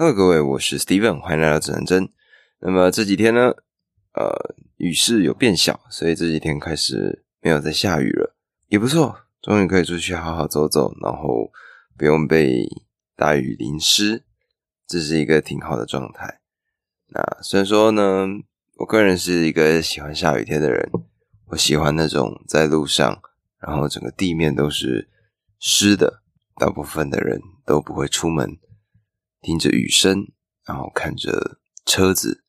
Hello，各位，我是 Steven，欢迎来到指南针。那么这几天呢，呃，雨势有变小，所以这几天开始没有再下雨了，也不错，终于可以出去好好走走，然后不用被大雨淋湿，这是一个挺好的状态。那虽然说呢，我个人是一个喜欢下雨天的人，我喜欢那种在路上，然后整个地面都是湿的，大部分的人都不会出门。听着雨声，然后看着车子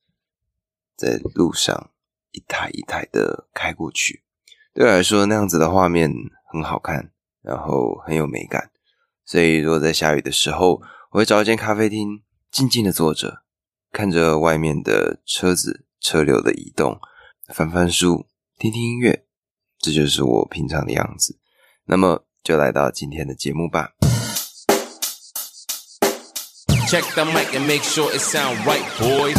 在路上一台一台的开过去，对我来说那样子的画面很好看，然后很有美感。所以，如果在下雨的时候，我会找一间咖啡厅，静静的坐着，看着外面的车子车流的移动，翻翻书，听听音乐，这就是我平常的样子。那么，就来到今天的节目吧。Check the mic and make sure it sound right, boys.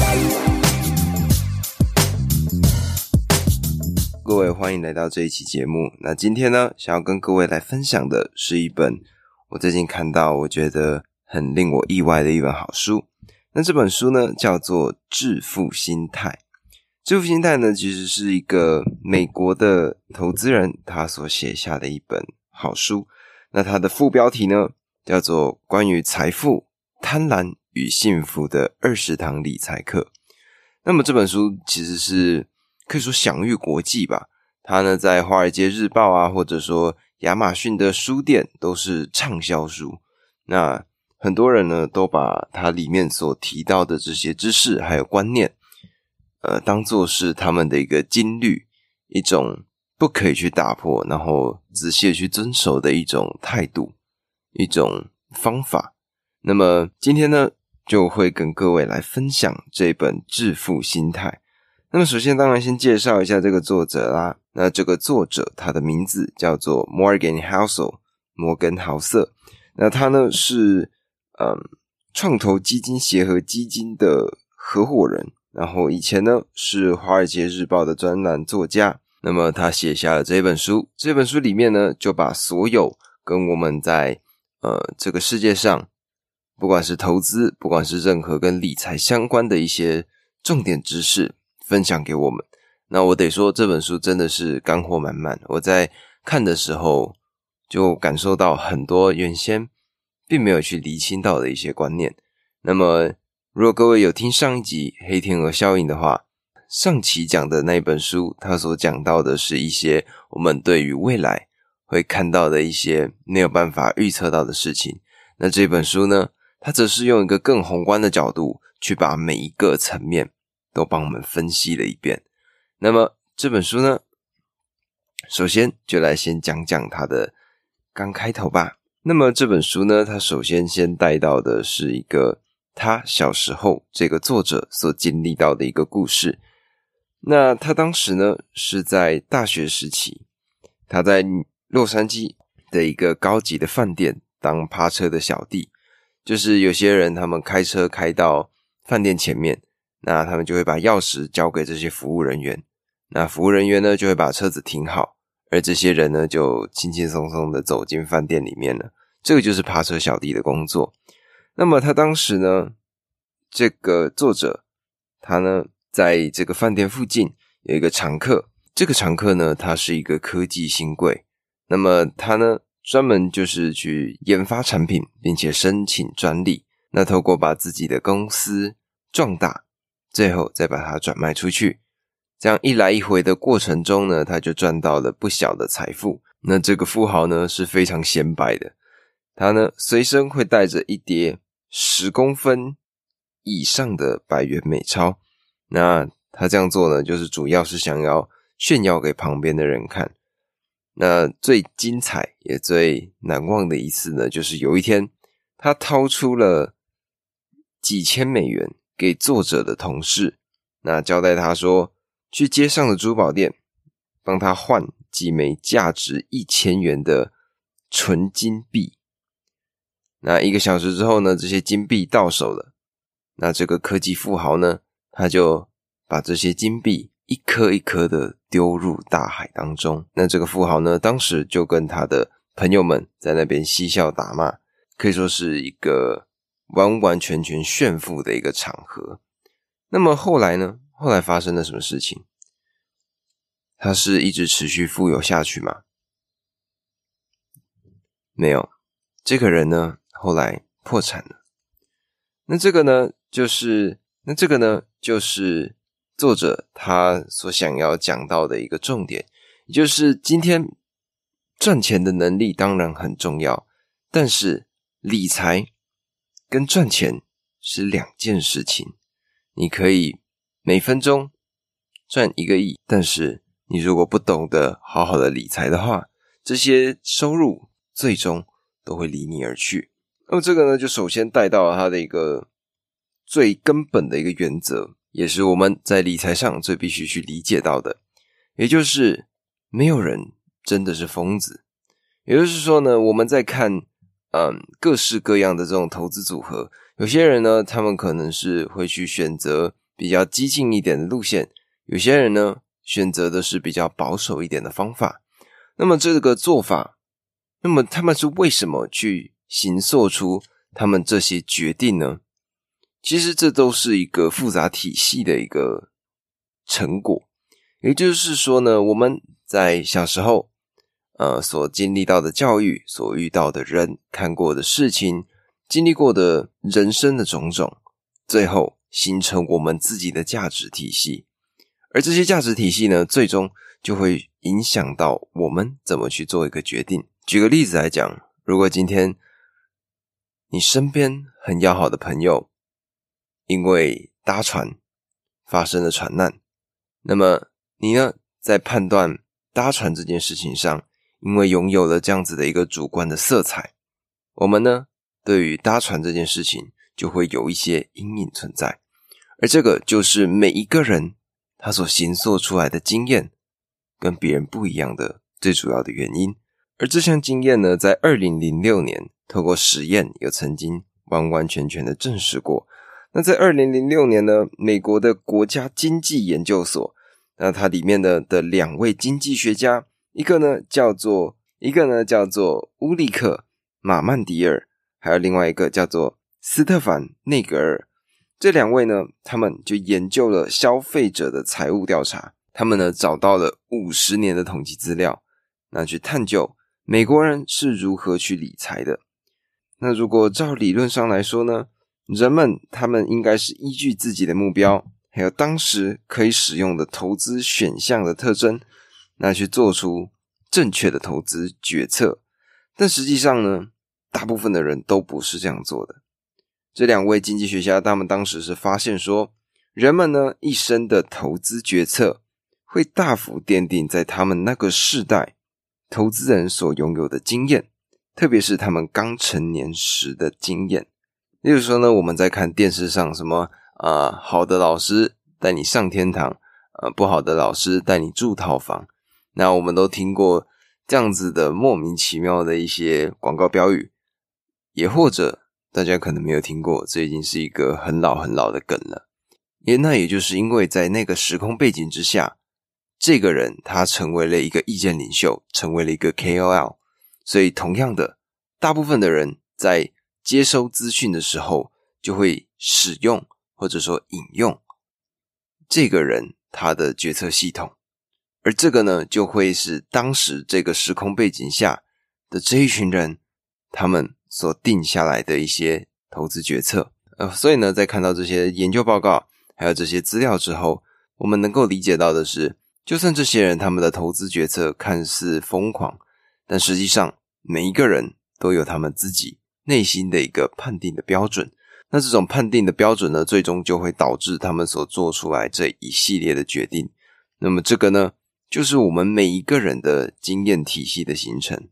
各位，欢迎来到这一期节目。那今天呢，想要跟各位来分享的是一本我最近看到我觉得很令我意外的一本好书。那这本书呢，叫做《致富心态》。《致富心态》呢，其实是一个美国的投资人他所写下的一本好书。那它的副标题呢，叫做《关于财富》。贪婪与幸福的二十堂理财课。那么这本书其实是可以说享誉国际吧。它呢在《华尔街日报》啊，或者说亚马逊的书店都是畅销书。那很多人呢都把它里面所提到的这些知识还有观念，呃，当做是他们的一个金律，一种不可以去打破，然后仔细去遵守的一种态度，一种方法。那么今天呢，就会跟各位来分享这本《致富心态》。那么首先，当然先介绍一下这个作者啦。那这个作者他的名字叫做 Morgan Housel，摩根豪瑟。那他呢是嗯创投基金协和基金的合伙人，然后以前呢是《华尔街日报》的专栏作家。那么他写下了这本书，这本书里面呢就把所有跟我们在呃这个世界上。不管是投资，不管是任何跟理财相关的一些重点知识，分享给我们。那我得说，这本书真的是干货满满。我在看的时候，就感受到很多原先并没有去厘清到的一些观念。那么，如果各位有听上一集《黑天鹅效应》的话，上期讲的那本书，它所讲到的是一些我们对于未来会看到的一些没有办法预测到的事情。那这本书呢？他则是用一个更宏观的角度去把每一个层面都帮我们分析了一遍。那么这本书呢，首先就来先讲讲它的刚开头吧。那么这本书呢，它首先先带到的是一个他小时候这个作者所经历到的一个故事。那他当时呢是在大学时期，他在洛杉矶的一个高级的饭店当趴车的小弟。就是有些人，他们开车开到饭店前面，那他们就会把钥匙交给这些服务人员，那服务人员呢就会把车子停好，而这些人呢就轻轻松松的走进饭店里面了。这个就是扒车小弟的工作。那么他当时呢，这个作者他呢在这个饭店附近有一个常客，这个常客呢他是一个科技新贵，那么他呢。专门就是去研发产品，并且申请专利。那透过把自己的公司壮大，最后再把它转卖出去，这样一来一回的过程中呢，他就赚到了不小的财富。那这个富豪呢是非常显摆的，他呢随身会带着一叠十公分以上的百元美钞。那他这样做呢，就是主要是想要炫耀给旁边的人看。那最精彩也最难忘的一次呢，就是有一天，他掏出了几千美元给作者的同事，那交代他说，去街上的珠宝店帮他换几枚价值一千元的纯金币。那一个小时之后呢，这些金币到手了，那这个科技富豪呢，他就把这些金币。一颗一颗的丢入大海当中。那这个富豪呢，当时就跟他的朋友们在那边嬉笑打骂，可以说是一个完完全全炫富的一个场合。那么后来呢？后来发生了什么事情？他是一直持续富有下去吗？没有，这个人呢，后来破产了。那这个呢，就是那这个呢，就是作者他所想要讲到的一个重点，也就是今天赚钱的能力当然很重要，但是理财跟赚钱是两件事情。你可以每分钟赚一个亿，但是你如果不懂得好好的理财的话，这些收入。最终都会离你而去。那么这个呢，就首先带到了他的一个最根本的一个原则，也是我们在理财上最必须去理解到的，也就是没有人真的是疯子。也就是说呢，我们在看嗯各式各样的这种投资组合，有些人呢，他们可能是会去选择比较激进一点的路线，有些人呢选择的是比较保守一点的方法。那么这个做法。那么他们是为什么去行做出他们这些决定呢？其实这都是一个复杂体系的一个成果。也就是说呢，我们在小时候呃所经历到的教育、所遇到的人、看过的事情、经历过的人生的种种，最后形成我们自己的价值体系。而这些价值体系呢，最终就会影响到我们怎么去做一个决定。举个例子来讲，如果今天你身边很要好的朋友因为搭船发生了船难，那么你呢，在判断搭船这件事情上，因为拥有了这样子的一个主观的色彩，我们呢，对于搭船这件事情就会有一些阴影存在，而这个就是每一个人他所形塑出来的经验跟别人不一样的最主要的原因。而这项经验呢，在二零零六年透过实验，有曾经完完全全的证实过。那在二零零六年呢，美国的国家经济研究所，那它里面的的两位经济学家，一个呢叫做一个呢叫做乌利克马曼迪尔，还有另外一个叫做斯特凡内格尔。这两位呢，他们就研究了消费者的财务调查，他们呢找到了五十年的统计资料，那去探究。美国人是如何去理财的？那如果照理论上来说呢？人们他们应该是依据自己的目标，还有当时可以使用的投资选项的特征，那去做出正确的投资决策。但实际上呢，大部分的人都不是这样做的。这两位经济学家他们当时是发现说，人们呢一生的投资决策会大幅奠定在他们那个世代。投资人所拥有的经验，特别是他们刚成年时的经验。例如说呢，我们在看电视上什么啊，好的老师带你上天堂，呃，不好的老师带你住套房。那我们都听过这样子的莫名其妙的一些广告标语，也或者大家可能没有听过，这已经是一个很老很老的梗了。也那也就是因为在那个时空背景之下。这个人他成为了一个意见领袖，成为了一个 KOL，所以同样的，大部分的人在接收资讯的时候，就会使用或者说引用这个人他的决策系统，而这个呢，就会是当时这个时空背景下的这一群人他们所定下来的一些投资决策。呃，所以呢，在看到这些研究报告还有这些资料之后，我们能够理解到的是。就算这些人他们的投资决策看似疯狂，但实际上每一个人都有他们自己内心的一个判定的标准。那这种判定的标准呢，最终就会导致他们所做出来这一系列的决定。那么这个呢，就是我们每一个人的经验体系的形成。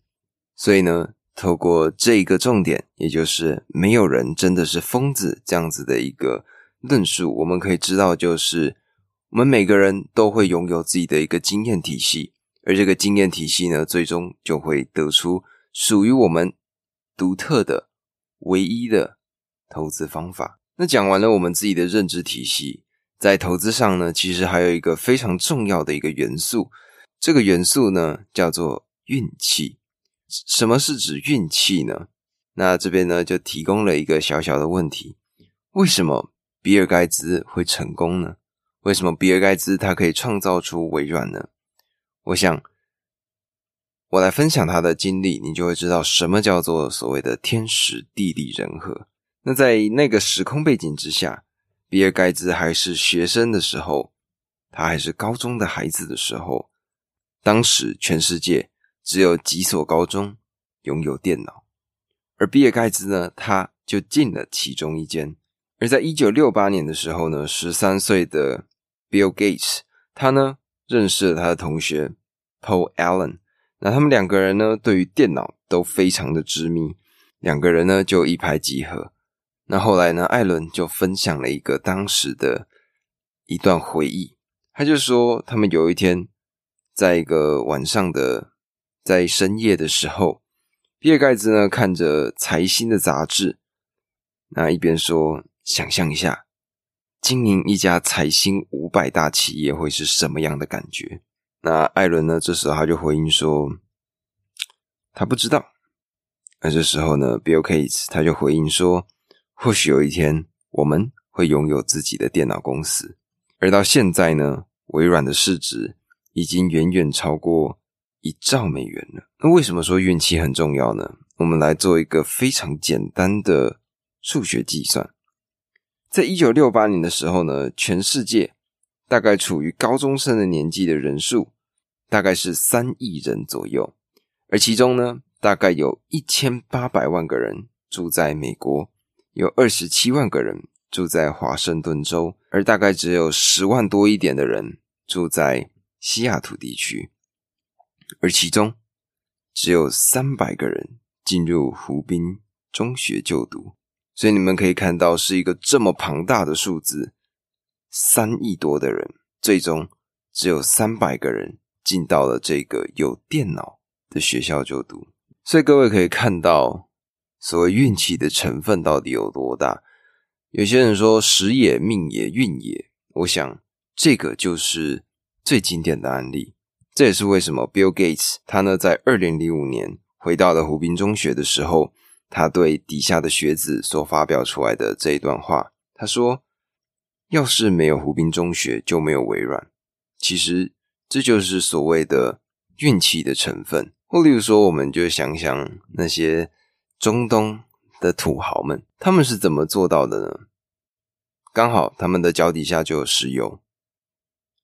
所以呢，透过这一个重点，也就是没有人真的是疯子这样子的一个论述，我们可以知道就是。我们每个人都会拥有自己的一个经验体系，而这个经验体系呢，最终就会得出属于我们独特的、唯一的投资方法。那讲完了我们自己的认知体系，在投资上呢，其实还有一个非常重要的一个元素，这个元素呢叫做运气。什么是指运气呢？那这边呢就提供了一个小小的问题：为什么比尔盖茨会成功呢？为什么比尔盖茨他可以创造出微软呢？我想，我来分享他的经历，你就会知道什么叫做所谓的天时地利人和。那在那个时空背景之下，比尔盖茨还是学生的时候，他还是高中的孩子的时候，当时全世界只有几所高中拥有电脑，而比尔盖茨呢，他就进了其中一间。而在一九六八年的时候呢，十三岁的 Bill Gates，他呢认识了他的同学 Paul Allen，那他们两个人呢对于电脑都非常的执迷，两个人呢就一拍即合。那后来呢，艾伦就分享了一个当时的一段回忆，他就说他们有一天在一个晚上的在深夜的时候，比尔盖茨呢看着财新的杂志，那一边说。想象一下，经营一家财新五百大企业会是什么样的感觉？那艾伦呢？这时候他就回应说，他不知道。而这时候呢，Bill Gates 他就回应说，或许有一天我们会拥有自己的电脑公司。而到现在呢，微软的市值已经远远超过一兆美元了。那为什么说运气很重要呢？我们来做一个非常简单的数学计算。在一九六八年的时候呢，全世界大概处于高中生的年纪的人数大概是三亿人左右，而其中呢，大概有一千八百万个人住在美国，有二十七万个人住在华盛顿州，而大概只有十万多一点的人住在西雅图地区，而其中只有三百个人进入湖滨中学就读。所以你们可以看到，是一个这么庞大的数字，三亿多的人，最终只有三百个人进到了这个有电脑的学校就读。所以各位可以看到，所谓运气的成分到底有多大？有些人说时也、命也、运也，我想这个就是最经典的案例。这也是为什么 Bill Gates 他呢在二零零五年回到了湖滨中学的时候。他对底下的学子所发表出来的这一段话，他说：“要是没有湖滨中学，就没有微软。其实这就是所谓的运气的成分。或例如说，我们就想想那些中东的土豪们，他们是怎么做到的呢？刚好他们的脚底下就有石油，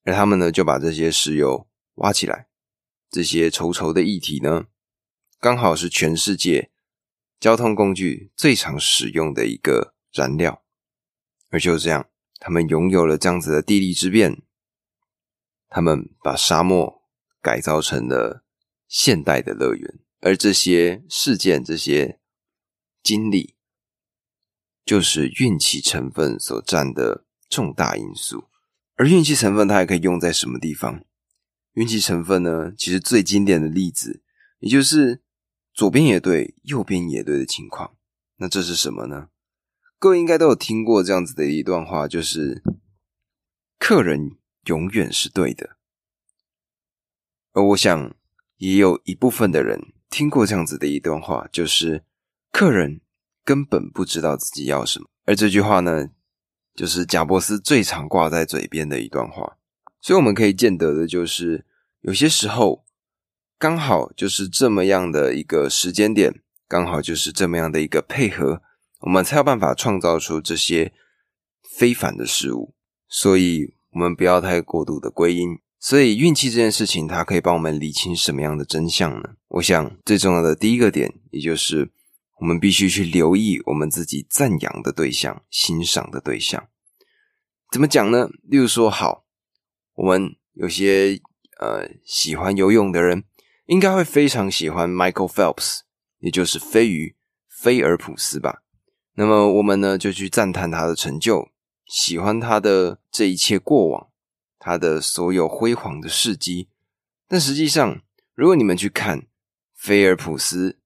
而他们呢就把这些石油挖起来，这些稠稠的液体呢，刚好是全世界。”交通工具最常使用的一个燃料，而就这样，他们拥有了这样子的地利之便，他们把沙漠改造成了现代的乐园，而这些事件、这些经历，就是运气成分所占的重大因素。而运气成分它还可以用在什么地方？运气成分呢？其实最经典的例子，也就是。左边也对，右边也对的情况，那这是什么呢？各位应该都有听过这样子的一段话，就是客人永远是对的。而我想也有一部分的人听过这样子的一段话，就是客人根本不知道自己要什么。而这句话呢，就是贾伯斯最常挂在嘴边的一段话。所以我们可以见得的就是，有些时候。刚好就是这么样的一个时间点，刚好就是这么样的一个配合，我们才有办法创造出这些非凡的事物。所以，我们不要太过度的归因。所以，运气这件事情，它可以帮我们理清什么样的真相呢？我想，最重要的第一个点，也就是我们必须去留意我们自己赞扬的对象、欣赏的对象。怎么讲呢？例如说，好，我们有些呃喜欢游泳的人。应该会非常喜欢 Michael Phelps，也就是飞鱼菲尔普斯吧。那么我们呢就去赞叹他的成就，喜欢他的这一切过往，他的所有辉煌的事迹。但实际上，如果你们去看菲尔普斯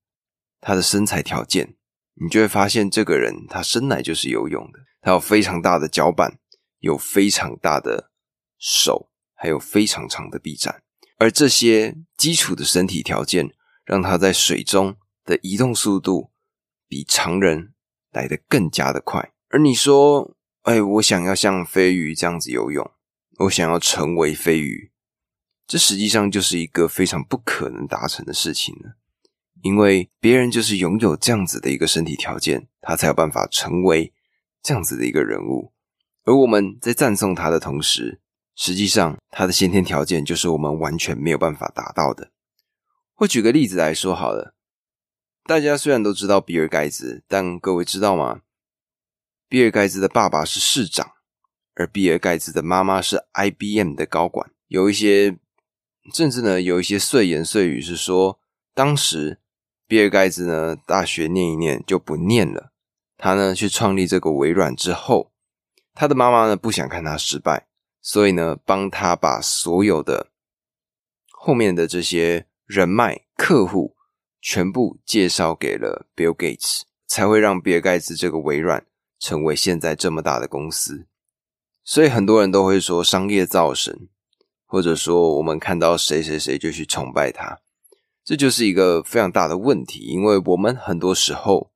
他的身材条件，你就会发现这个人他生来就是游泳的，他有非常大的脚板，有非常大的手，还有非常长的臂展。而这些基础的身体条件，让他在水中的移动速度比常人来得更加的快。而你说，哎，我想要像飞鱼这样子游泳，我想要成为飞鱼，这实际上就是一个非常不可能达成的事情呢。因为别人就是拥有这样子的一个身体条件，他才有办法成为这样子的一个人物。而我们在赞颂他的同时，实际上他的先天条件就是我们完全没有办法达到的。或举个例子来说好了，大家虽然都知道比尔盖茨，但各位知道吗？比尔盖茨的爸爸是市长，而比尔盖茨的妈妈是 IBM 的高管。有一些甚至呢，有一些碎言碎语是说，当时比尔盖茨呢大学念一念就不念了，他呢去创立这个微软之后，他的妈妈呢不想看他失败，所以呢帮他把所有的后面的这些。人脉、客户全部介绍给了 Bill Gates，才会让比尔盖茨这个微软成为现在这么大的公司。所以很多人都会说商业造神，或者说我们看到谁谁谁就去崇拜他，这就是一个非常大的问题，因为我们很多时候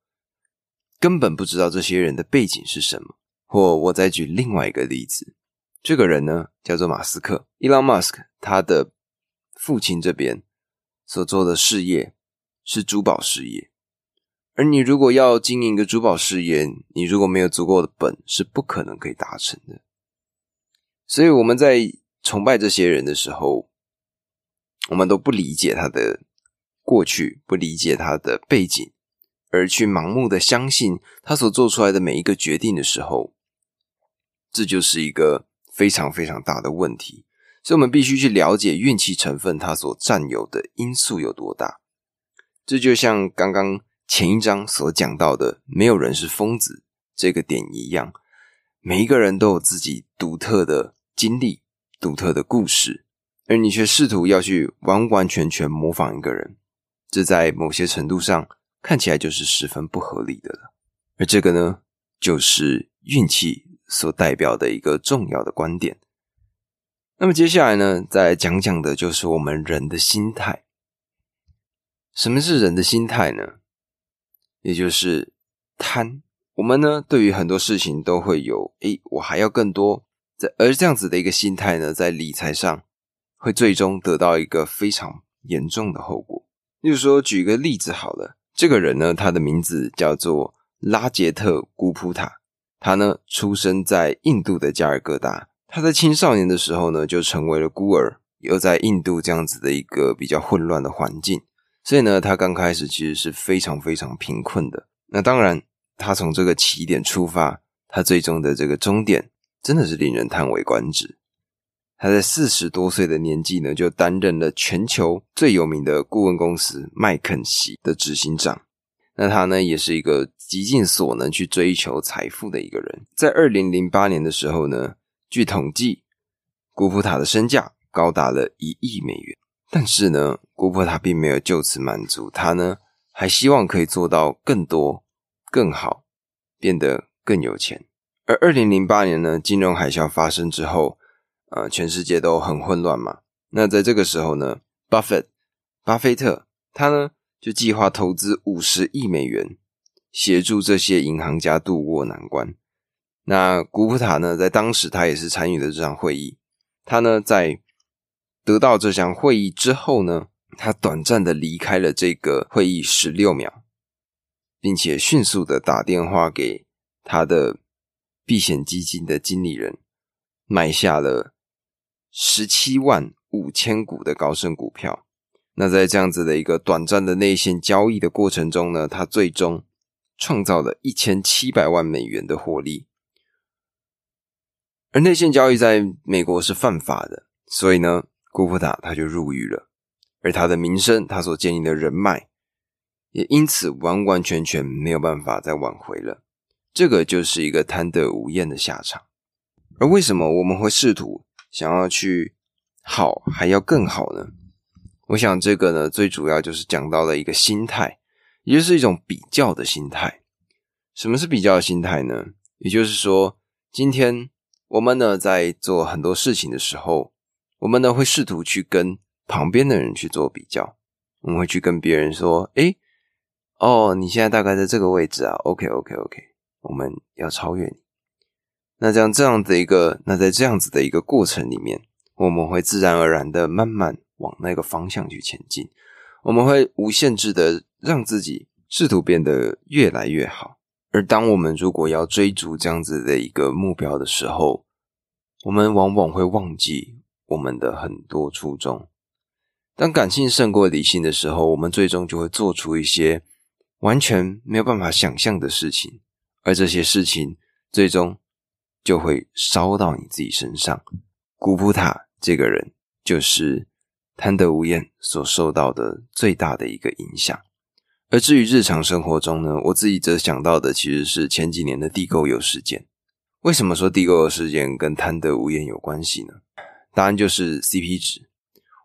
根本不知道这些人的背景是什么。或我再举另外一个例子，这个人呢叫做马斯克，Elon Musk，他的父亲这边。所做的事业是珠宝事业，而你如果要经营一个珠宝事业，你如果没有足够的本，是不可能可以达成的。所以我们在崇拜这些人的时候，我们都不理解他的过去，不理解他的背景，而去盲目的相信他所做出来的每一个决定的时候，这就是一个非常非常大的问题。所以，我们必须去了解运气成分它所占有的因素有多大。这就像刚刚前一章所讲到的“没有人是疯子”这个点一样，每一个人都有自己独特的经历、独特的故事，而你却试图要去完完全全模仿一个人，这在某些程度上看起来就是十分不合理的了。而这个呢，就是运气所代表的一个重要的观点。那么接下来呢，再讲讲的就是我们人的心态。什么是人的心态呢？也就是贪。我们呢，对于很多事情都会有，诶，我还要更多。在而这样子的一个心态呢，在理财上会最终得到一个非常严重的后果。例如说，举一个例子好了，这个人呢，他的名字叫做拉杰特·古普塔，他呢，出生在印度的加尔各答。他在青少年的时候呢，就成为了孤儿，又在印度这样子的一个比较混乱的环境，所以呢，他刚开始其实是非常非常贫困的。那当然，他从这个起点出发，他最终的这个终点真的是令人叹为观止。他在四十多岁的年纪呢，就担任了全球最有名的顾问公司麦肯锡的执行长。那他呢，也是一个极尽所能去追求财富的一个人。在二零零八年的时候呢。据统计，古普塔的身价高达了一亿美元。但是呢，古普塔并没有就此满足，他呢还希望可以做到更多、更好，变得更有钱。而二零零八年呢，金融海啸发生之后，呃，全世界都很混乱嘛。那在这个时候呢，巴菲特，巴菲特他呢就计划投资五十亿美元，协助这些银行家渡过难关。那古普塔呢，在当时他也是参与了这场会议。他呢，在得到这项会议之后呢，他短暂的离开了这个会议十六秒，并且迅速的打电话给他的避险基金的经理人，买下了十七万五千股的高盛股票。那在这样子的一个短暂的内线交易的过程中呢，他最终创造了一千七百万美元的获利。而内线交易在美国是犯法的，所以呢，古普塔他就入狱了，而他的名声，他所建立的人脉，也因此完完全全没有办法再挽回了。这个就是一个贪得无厌的下场。而为什么我们会试图想要去好还要更好呢？我想这个呢，最主要就是讲到了一个心态，也就是一种比较的心态。什么是比较心态呢？也就是说，今天。我们呢，在做很多事情的时候，我们呢会试图去跟旁边的人去做比较。我们会去跟别人说：“诶，哦，你现在大概在这个位置啊，OK OK OK，我们要超越你。那这样这样的一个，那在这样子的一个过程里面，我们会自然而然的慢慢往那个方向去前进，我们会无限制的让自己试图变得越来越好。而当我们如果要追逐这样子的一个目标的时候，我们往往会忘记我们的很多初衷。当感性胜过理性的时候，我们最终就会做出一些完全没有办法想象的事情，而这些事情最终。就会烧到你自己身上。古普塔这个人就是贪得无厌所受到的最大的一个影响。而至于日常生活中呢，我自己则想到的其实是前几年的地沟油事件。为什么说地沟油事件跟贪得无厌有关系呢？答案就是 CP 值。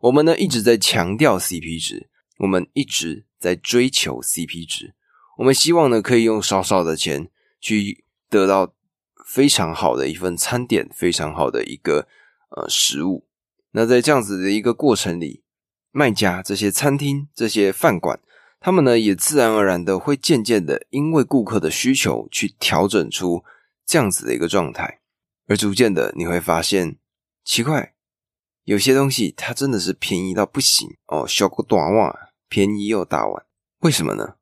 我们呢一直在强调 CP 值，我们一直在追求 CP 值。我们希望呢可以用少少的钱去得到。非常好的一份餐点，非常好的一个呃食物。那在这样子的一个过程里，卖家这些餐厅、这些饭馆，他们呢也自然而然的会渐渐的因为顾客的需求去调整出这样子的一个状态，而逐渐的你会发现，奇怪，有些东西它真的是便宜到不行哦，小个短袜便宜又大碗，为什么呢？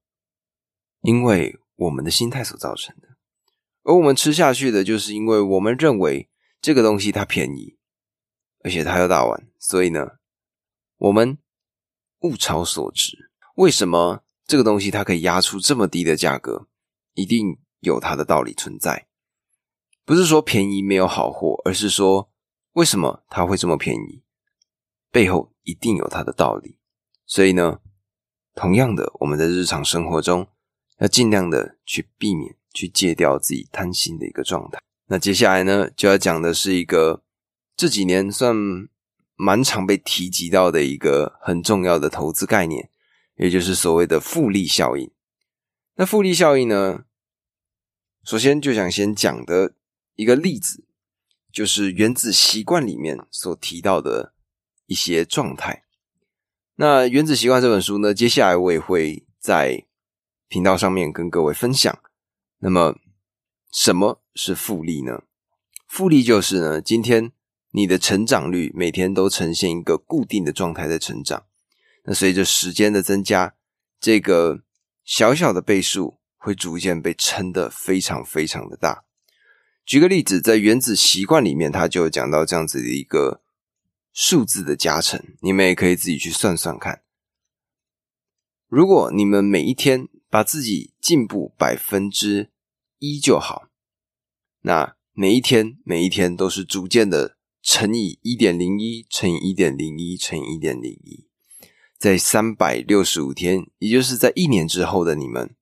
因为我们的心态所造成的。而我们吃下去的，就是因为我们认为这个东西它便宜，而且它又大碗，所以呢，我们物超所值。为什么这个东西它可以压出这么低的价格？一定有它的道理存在。不是说便宜没有好货，而是说为什么它会这么便宜？背后一定有它的道理。所以呢，同样的，我们在日常生活中要尽量的去避免。去戒掉自己贪心的一个状态。那接下来呢，就要讲的是一个这几年算蛮常被提及到的一个很重要的投资概念，也就是所谓的复利效应。那复利效应呢，首先就想先讲的一个例子，就是《原子习惯》里面所提到的一些状态。那《原子习惯》这本书呢，接下来我也会在频道上面跟各位分享。那么，什么是复利呢？复利就是呢，今天你的成长率每天都呈现一个固定的状态在成长。那随着时间的增加，这个小小的倍数会逐渐被撑得非常非常的大。举个例子，在《原子习惯》里面，他就讲到这样子的一个数字的加成，你们也可以自己去算算看。如果你们每一天把自己进步百分之一就好，那每一天每一天都是逐渐的乘以一点零一乘以一点零一乘以一点零一，在三百六十五天，也就是在一年之后的你们，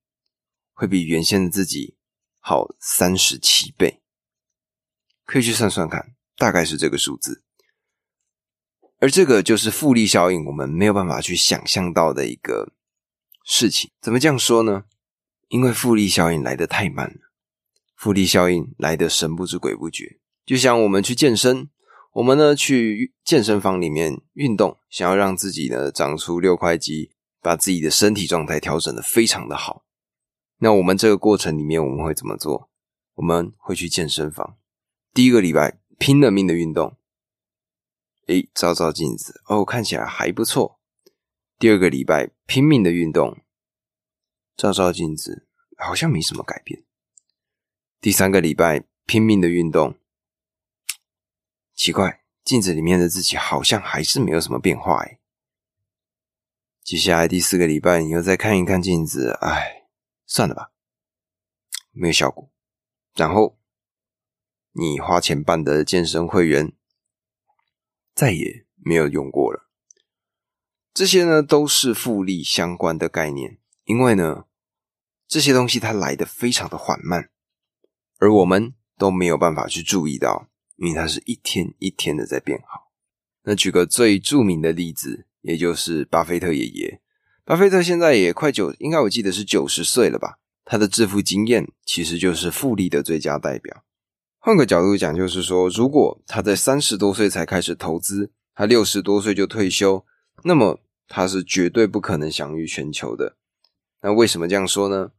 会比原先的自己好三十七倍。可以去算算看，大概是这个数字。而这个就是复利效应，我们没有办法去想象到的一个事情。怎么这样说呢？因为复利效应来得太慢了，复利效应来得神不知鬼不觉。就像我们去健身，我们呢去健身房里面运动，想要让自己呢长出六块肌，把自己的身体状态调整的非常的好。那我们这个过程里面我们会怎么做？我们会去健身房，第一个礼拜拼了命的运动，诶，照照镜子，哦，看起来还不错。第二个礼拜拼命的运动。照照镜子，好像没什么改变。第三个礼拜拼命的运动，奇怪，镜子里面的自己好像还是没有什么变化哎。接下来第四个礼拜，你又再看一看镜子，哎，算了吧，没有效果。然后你花钱办的健身会员，再也没有用过了。这些呢，都是复利相关的概念。因为呢，这些东西它来的非常的缓慢，而我们都没有办法去注意到，因为它是一天一天的在变好。那举个最著名的例子，也就是巴菲特爷爷。巴菲特现在也快九，应该我记得是九十岁了吧？他的致富经验其实就是复利的最佳代表。换个角度讲，就是说，如果他在三十多岁才开始投资，他六十多岁就退休，那么他是绝对不可能享誉全球的。那为什么这样说呢？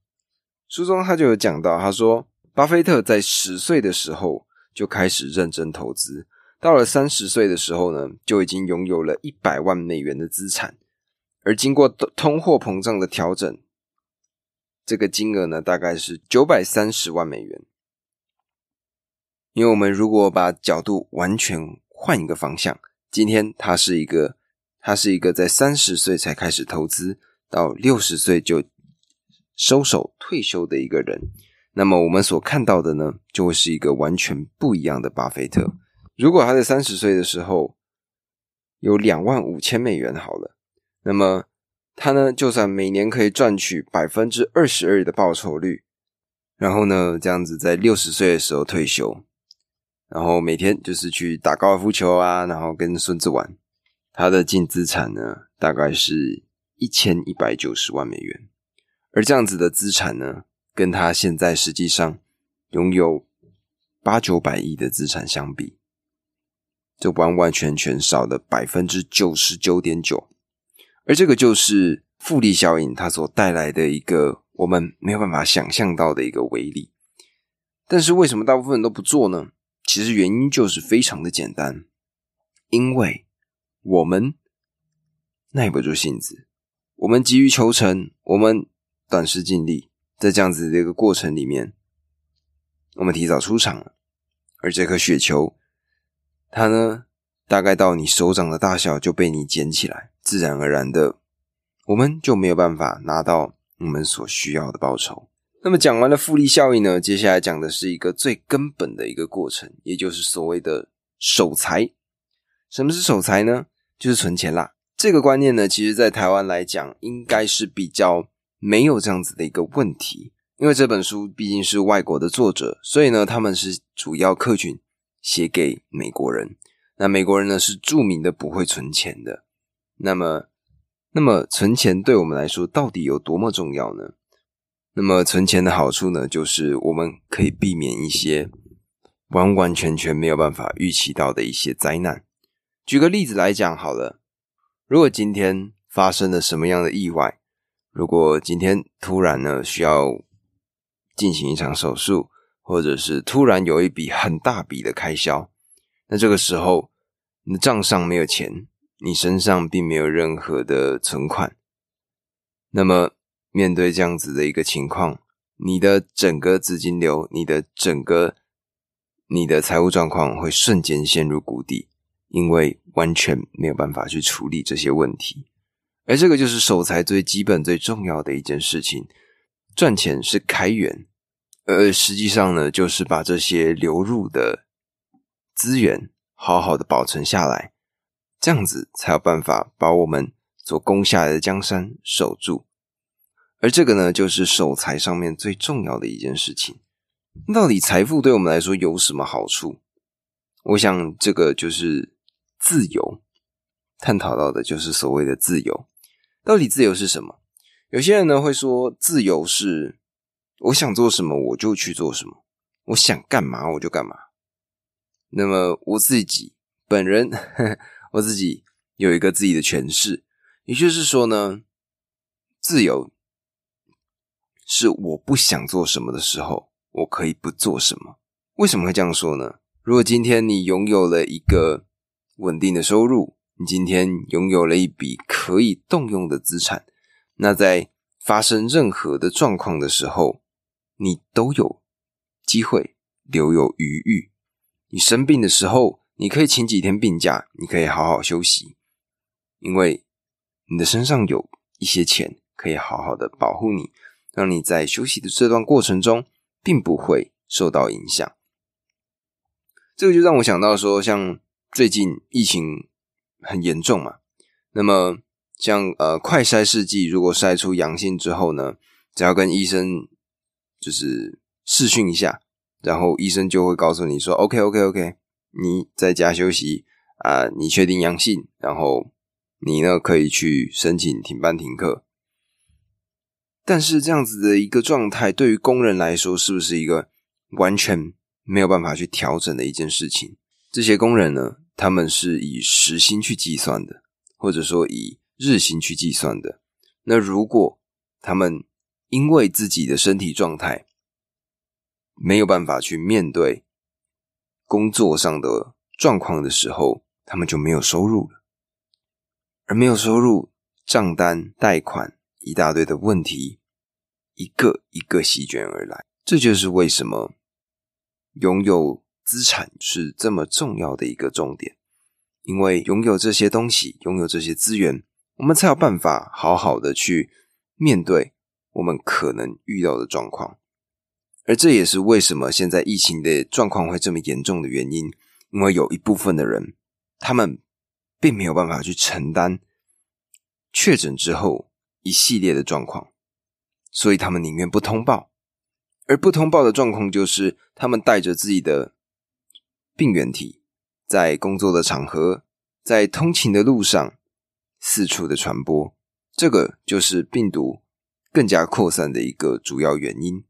书中他就有讲到，他说，巴菲特在十岁的时候就开始认真投资，到了三十岁的时候呢，就已经拥有了一百万美元的资产，而经过通货膨胀的调整，这个金额呢，大概是九百三十万美元。因为我们如果把角度完全换一个方向，今天他是一个，他是一个在三十岁才开始投资，到六十岁就收手退休的一个人，那么我们所看到的呢，就会是一个完全不一样的巴菲特。如果他在三十岁的时候有两万五千美元好了，那么他呢，就算每年可以赚取百分之二十二的报酬率，然后呢，这样子在六十岁的时候退休。然后每天就是去打高尔夫球啊，然后跟孙子玩。他的净资产呢，大概是一千一百九十万美元。而这样子的资产呢，跟他现在实际上拥有八九百亿的资产相比，就完完全全少了百分之九十九点九。而这个就是复利效应它所带来的一个我们没有办法想象到的一个威力。但是为什么大部分人都不做呢？其实原因就是非常的简单，因为我们耐不住性子，我们急于求成，我们短视尽力，在这样子的一个过程里面，我们提早出场了，而这颗雪球，它呢，大概到你手掌的大小就被你捡起来，自然而然的，我们就没有办法拿到我们所需要的报酬。那么讲完了复利效应呢，接下来讲的是一个最根本的一个过程，也就是所谓的守财。什么是守财呢？就是存钱啦。这个观念呢，其实在台湾来讲，应该是比较没有这样子的一个问题，因为这本书毕竟是外国的作者，所以呢，他们是主要客群写给美国人。那美国人呢，是著名的不会存钱的。那么，那么存钱对我们来说到底有多么重要呢？那么存钱的好处呢，就是我们可以避免一些完完全全没有办法预期到的一些灾难。举个例子来讲好了，如果今天发生了什么样的意外，如果今天突然呢需要进行一场手术，或者是突然有一笔很大笔的开销，那这个时候你的账上没有钱，你身上并没有任何的存款，那么。面对这样子的一个情况，你的整个资金流，你的整个你的财务状况会瞬间陷入谷底，因为完全没有办法去处理这些问题。而这个就是守财最基本、最重要的一件事情。赚钱是开源，而实际上呢，就是把这些流入的资源好好的保存下来，这样子才有办法把我们所攻下来的江山守住。而这个呢，就是守财上面最重要的一件事情。到底财富对我们来说有什么好处？我想，这个就是自由。探讨到的就是所谓的自由。到底自由是什么？有些人呢会说，自由是我想做什么我就去做什么，我想干嘛我就干嘛。那么我自己本人，我自己有一个自己的诠释，也就是说呢，自由。是我不想做什么的时候，我可以不做什么。为什么会这样说呢？如果今天你拥有了一个稳定的收入，你今天拥有了一笔可以动用的资产，那在发生任何的状况的时候，你都有机会留有余裕。你生病的时候，你可以请几天病假，你可以好好休息，因为你的身上有一些钱可以好好的保护你。让你在休息的这段过程中，并不会受到影响。这个就让我想到说，像最近疫情很严重嘛，那么像呃快筛试剂，如果筛出阳性之后呢，只要跟医生就是试训一下，然后医生就会告诉你说：“OK OK OK，你在家休息啊，你确定阳性，然后你呢可以去申请停班停课。”但是这样子的一个状态，对于工人来说，是不是一个完全没有办法去调整的一件事情？这些工人呢，他们是以时薪去计算的，或者说以日薪去计算的。那如果他们因为自己的身体状态没有办法去面对工作上的状况的时候，他们就没有收入了。而没有收入，账单、贷款一大堆的问题，一个一个席卷而来。这就是为什么拥有资产是这么重要的一个重点。因为拥有这些东西，拥有这些资源，我们才有办法好好的去面对我们可能遇到的状况。而这也是为什么现在疫情的状况会这么严重的原因。因为有一部分的人，他们并没有办法去承担确诊之后一系列的状况，所以他们宁愿不通报。而不通报的状况就是，他们带着自己的病原体。在工作的场合，在通勤的路上四处的传播，这个就是病毒更加扩散的一个主要原因。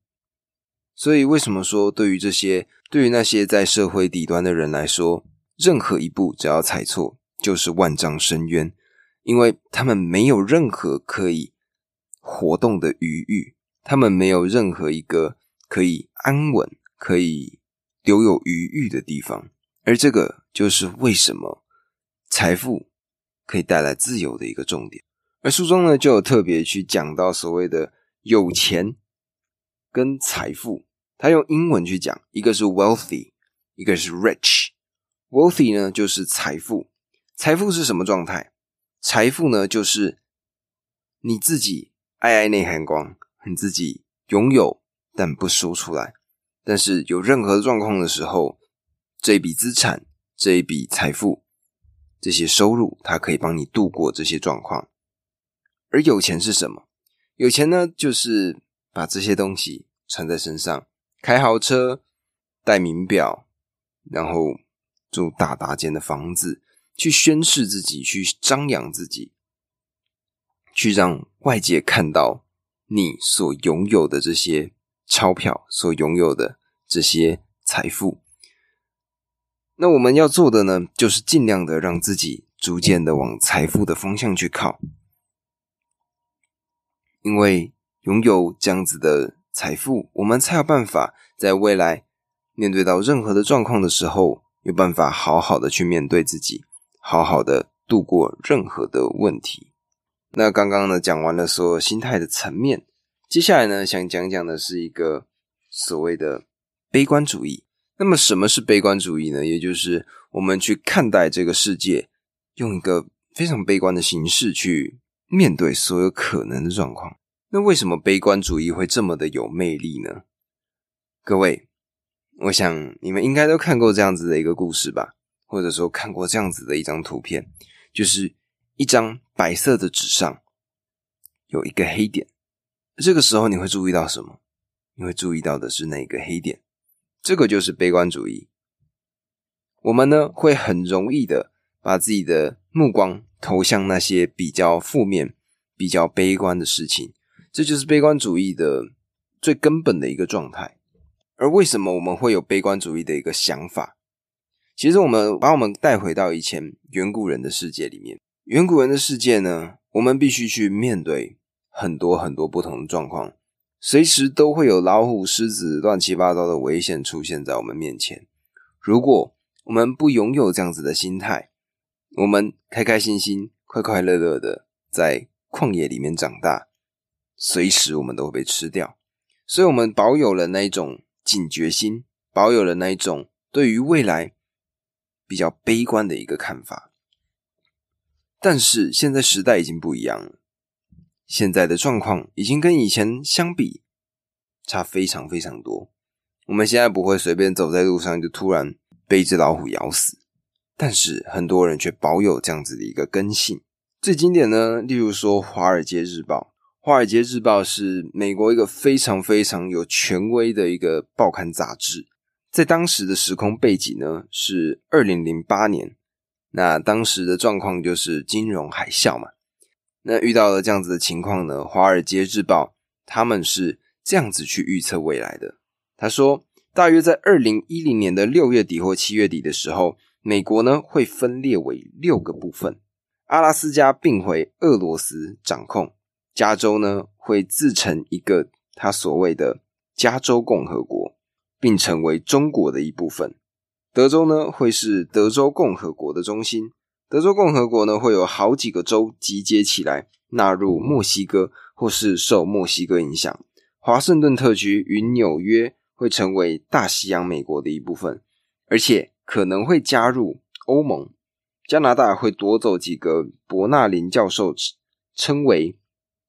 所以，为什么说对于这些对于那些在社会底端的人来说，任何一步只要踩错，就是万丈深渊，因为他们没有任何可以活动的余裕，他们没有任何一个可以安稳、可以留有余裕的地方。而这个就是为什么财富可以带来自由的一个重点。而书中呢，就有特别去讲到所谓的有钱跟财富，他用英文去讲，一个是 wealthy，一个是 rich。wealthy 呢就是财富，财富是什么状态？财富呢就是你自己爱爱内涵光，你自己拥有但不说出来，但是有任何状况的时候。这一笔资产，这一笔财富，这些收入，它可以帮你度过这些状况。而有钱是什么？有钱呢，就是把这些东西穿在身上，开豪车，戴名表，然后住大大间的房子，去宣示自己，去张扬自己，去让外界看到你所拥有的这些钞票，所拥有的这些财富。那我们要做的呢，就是尽量的让自己逐渐的往财富的方向去靠，因为拥有这样子的财富，我们才有办法在未来面对到任何的状况的时候，有办法好好的去面对自己，好好的度过任何的问题。那刚刚呢讲完了所有心态的层面，接下来呢想讲讲的是一个所谓的悲观主义。那么什么是悲观主义呢？也就是我们去看待这个世界，用一个非常悲观的形式去面对所有可能的状况。那为什么悲观主义会这么的有魅力呢？各位，我想你们应该都看过这样子的一个故事吧，或者说看过这样子的一张图片，就是一张白色的纸上有一个黑点。这个时候你会注意到什么？你会注意到的是那个黑点。这个就是悲观主义。我们呢会很容易的把自己的目光投向那些比较负面、比较悲观的事情，这就是悲观主义的最根本的一个状态。而为什么我们会有悲观主义的一个想法？其实我们把我们带回到以前远古人的世界里面，远古人的世界呢，我们必须去面对很多很多不同的状况。随时都会有老虎、狮子、乱七八糟的危险出现在我们面前。如果我们不拥有这样子的心态，我们开开心心、快快乐乐的在旷野里面长大，随时我们都会被吃掉。所以，我们保有了那一种警觉心，保有了那一种对于未来比较悲观的一个看法。但是，现在时代已经不一样了。现在的状况已经跟以前相比差非常非常多。我们现在不会随便走在路上就突然被一只老虎咬死，但是很多人却保有这样子的一个根性。最经典呢，例如说《华尔街日报》，《华尔街日报》是美国一个非常非常有权威的一个报刊杂志。在当时的时空背景呢，是二零零八年，那当时的状况就是金融海啸嘛。那遇到了这样子的情况呢？《华尔街日报》他们是这样子去预测未来的。他说，大约在二零一零年的六月底或七月底的时候，美国呢会分裂为六个部分，阿拉斯加并回俄罗斯掌控，加州呢会自成一个他所谓的加州共和国，并成为中国的一部分。德州呢，会是德州共和国的中心。德州共和国呢，会有好几个州集结起来，纳入墨西哥，或是受墨西哥影响。华盛顿特区与纽约会成为大西洋美国的一部分，而且可能会加入欧盟。加拿大会夺走几个伯纳林教授称为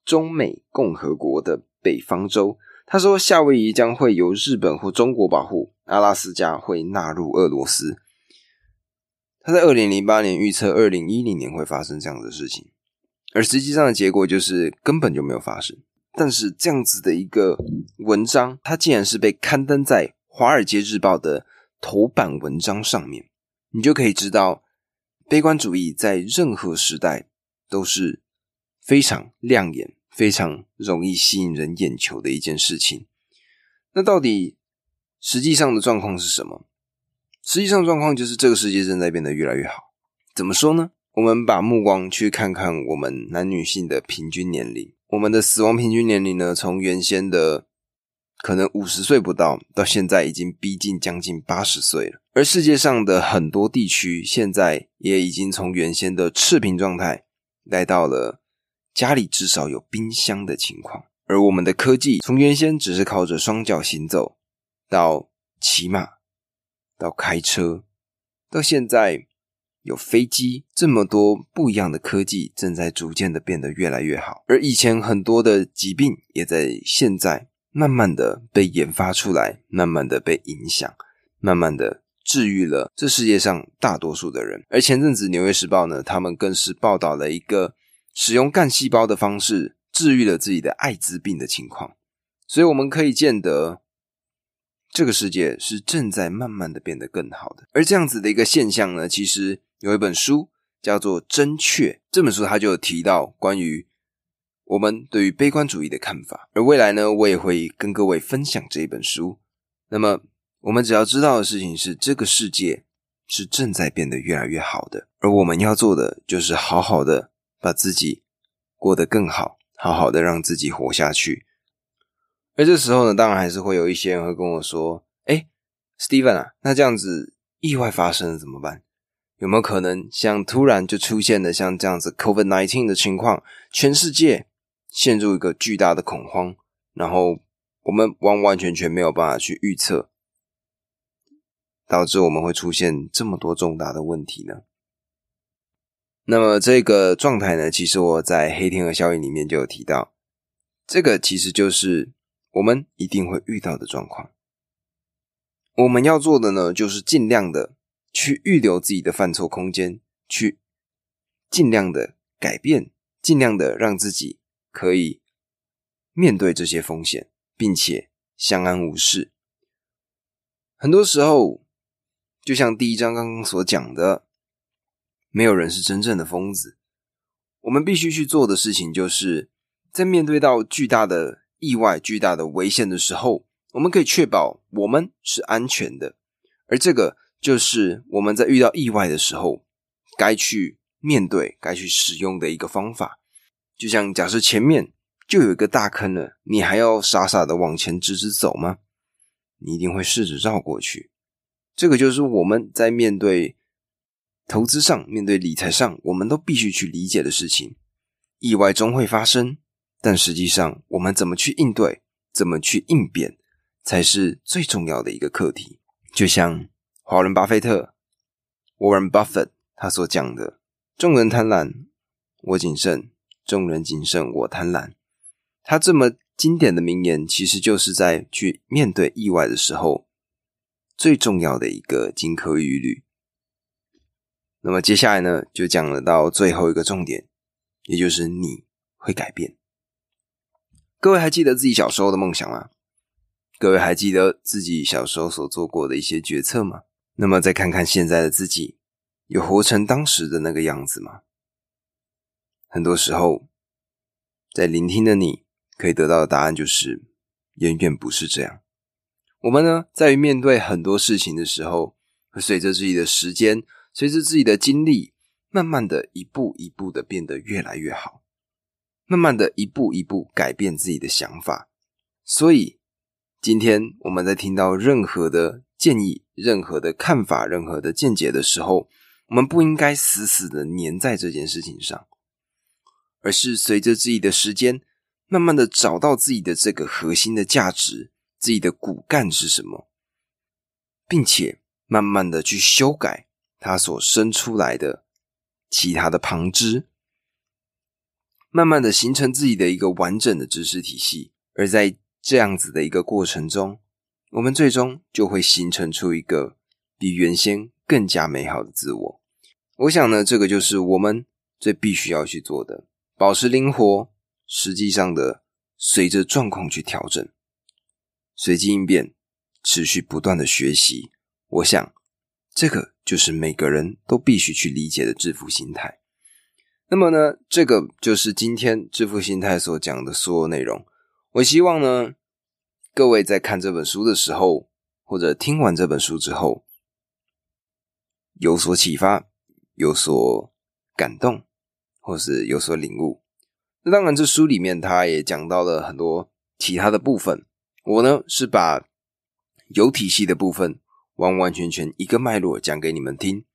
中美共和国的北方州。他说，夏威夷将会由日本或中国保护，阿拉斯加会纳入俄罗斯。他在二零零八年预测二零一零年会发生这样的事情，而实际上的结果就是根本就没有发生。但是这样子的一个文章，它竟然是被刊登在《华尔街日报》的头版文章上面，你就可以知道，悲观主义在任何时代都是非常亮眼、非常容易吸引人眼球的一件事情。那到底实际上的状况是什么？实际上，状况就是这个世界正在变得越来越好。怎么说呢？我们把目光去看看我们男女性的平均年龄，我们的死亡平均年龄呢，从原先的可能五十岁不到，到现在已经逼近将近八十岁了。而世界上的很多地区，现在也已经从原先的赤贫状态，来到了家里至少有冰箱的情况。而我们的科技，从原先只是靠着双脚行走，到骑马。到开车，到现在有飞机，这么多不一样的科技正在逐渐的变得越来越好。而以前很多的疾病也在现在慢慢的被研发出来，慢慢的被影响，慢慢的治愈了这世界上大多数的人。而前阵子《纽约时报》呢，他们更是报道了一个使用干细胞的方式治愈了自己的艾滋病的情况。所以我们可以见得。这个世界是正在慢慢的变得更好的，而这样子的一个现象呢，其实有一本书叫做《真确》，这本书它就有提到关于我们对于悲观主义的看法，而未来呢，我也会跟各位分享这一本书。那么，我们只要知道的事情是，这个世界是正在变得越来越好的，而我们要做的就是好好的把自己过得更好，好好的让自己活下去。而这时候呢，当然还是会有一些人会跟我说：“哎，Steven 啊，那这样子意外发生了怎么办？有没有可能像突然就出现了像这样子 COVID nineteen 的情况，全世界陷入一个巨大的恐慌，然后我们完完全全没有办法去预测，导致我们会出现这么多重大的问题呢？那么这个状态呢，其实我在黑天鹅效应里面就有提到，这个其实就是。我们一定会遇到的状况，我们要做的呢，就是尽量的去预留自己的犯错空间，去尽量的改变，尽量的让自己可以面对这些风险，并且相安无事。很多时候，就像第一章刚刚所讲的，没有人是真正的疯子。我们必须去做的事情，就是在面对到巨大的。意外巨大的危险的时候，我们可以确保我们是安全的，而这个就是我们在遇到意外的时候该去面对、该去使用的一个方法。就像假设前面就有一个大坑了，你还要傻傻的往前直直走吗？你一定会试着绕过去。这个就是我们在面对投资上、面对理财上，我们都必须去理解的事情。意外终会发生。但实际上，我们怎么去应对，怎么去应变，才是最重要的一个课题。就像华伦巴菲特 （Warren Buffett） 他所讲的：“众人贪婪，我谨慎；众人谨慎，我贪婪。”他这么经典的名言，其实就是在去面对意外的时候最重要的一个金科玉律。那么接下来呢，就讲了到最后一个重点，也就是你会改变。各位还记得自己小时候的梦想吗？各位还记得自己小时候所做过的一些决策吗？那么再看看现在的自己，有活成当时的那个样子吗？很多时候，在聆听的你可以得到的答案就是，远远不是这样。我们呢，在于面对很多事情的时候，会随着自己的时间，随着自己的经历，慢慢的一步一步的变得越来越好。慢慢的一步一步改变自己的想法。所以，今天我们在听到任何的建议、任何的看法、任何的见解的时候，我们不应该死死的粘在这件事情上，而是随着自己的时间，慢慢的找到自己的这个核心的价值，自己的骨干是什么，并且慢慢的去修改它所生出来的其他的旁支，慢慢的形成自己的一个完整的知识体系，而在这样子的一个过程中，我们最终就会形成出一个比原先更加美好的自我。我想呢，这个就是我们最必须要去做的，保持灵活，实际上的随着状况去调整，随机应变，持续不断的学习。我想，这个就是每个人都必须去理解的致富心态。那么呢，这个就是今天致富心态所讲的所有内容。我希望呢，各位在看这本书的时候，或者听完这本书之后，有所启发，有所感动，或是有所领悟。那当然，这书里面他也讲到了很多其他的部分。我呢是把有体系的部分完完全全一个脉络讲给你们听。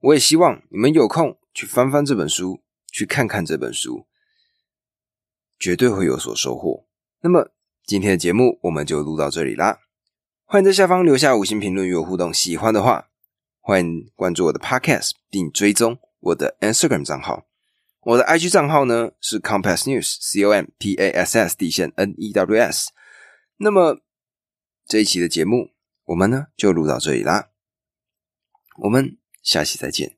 我也希望你们有空去翻翻这本书，去看看这本书，绝对会有所收获。那么今天的节目我们就录到这里啦，欢迎在下方留下五星评论与我互动，喜欢的话欢迎关注我的 Podcast 并追踪我的 Instagram 账号，我的 IG 账号呢是 Compass News C O M P A S S 底线 N E W S。那么这一期的节目我们呢就录到这里啦，我们下期再见。